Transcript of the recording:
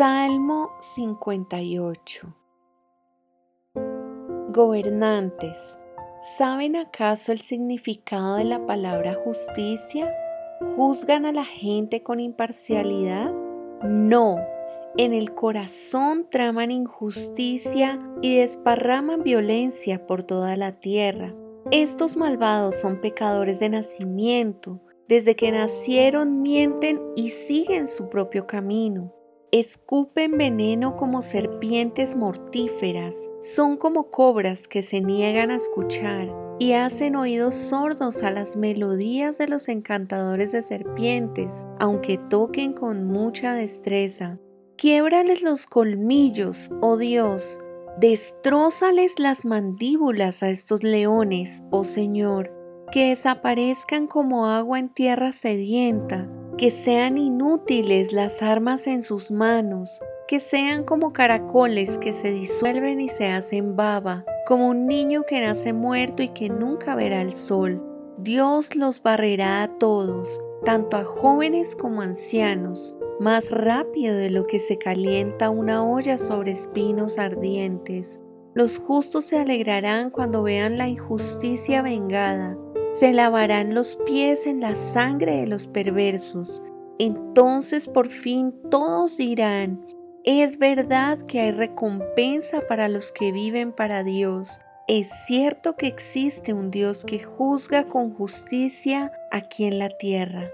Salmo 58 Gobernantes, ¿saben acaso el significado de la palabra justicia? ¿Juzgan a la gente con imparcialidad? No, en el corazón traman injusticia y desparraman violencia por toda la tierra. Estos malvados son pecadores de nacimiento, desde que nacieron mienten y siguen su propio camino. Escupen veneno como serpientes mortíferas, son como cobras que se niegan a escuchar y hacen oídos sordos a las melodías de los encantadores de serpientes, aunque toquen con mucha destreza. Quiebrales los colmillos, oh Dios, destrózales las mandíbulas a estos leones, oh Señor, que desaparezcan como agua en tierra sedienta que sean inútiles las armas en sus manos, que sean como caracoles que se disuelven y se hacen baba, como un niño que nace muerto y que nunca verá el sol. Dios los barrerá a todos, tanto a jóvenes como a ancianos, más rápido de lo que se calienta una olla sobre espinos ardientes. Los justos se alegrarán cuando vean la injusticia vengada se lavarán los pies en la sangre de los perversos. Entonces por fin todos dirán, es verdad que hay recompensa para los que viven para Dios. Es cierto que existe un Dios que juzga con justicia aquí en la tierra.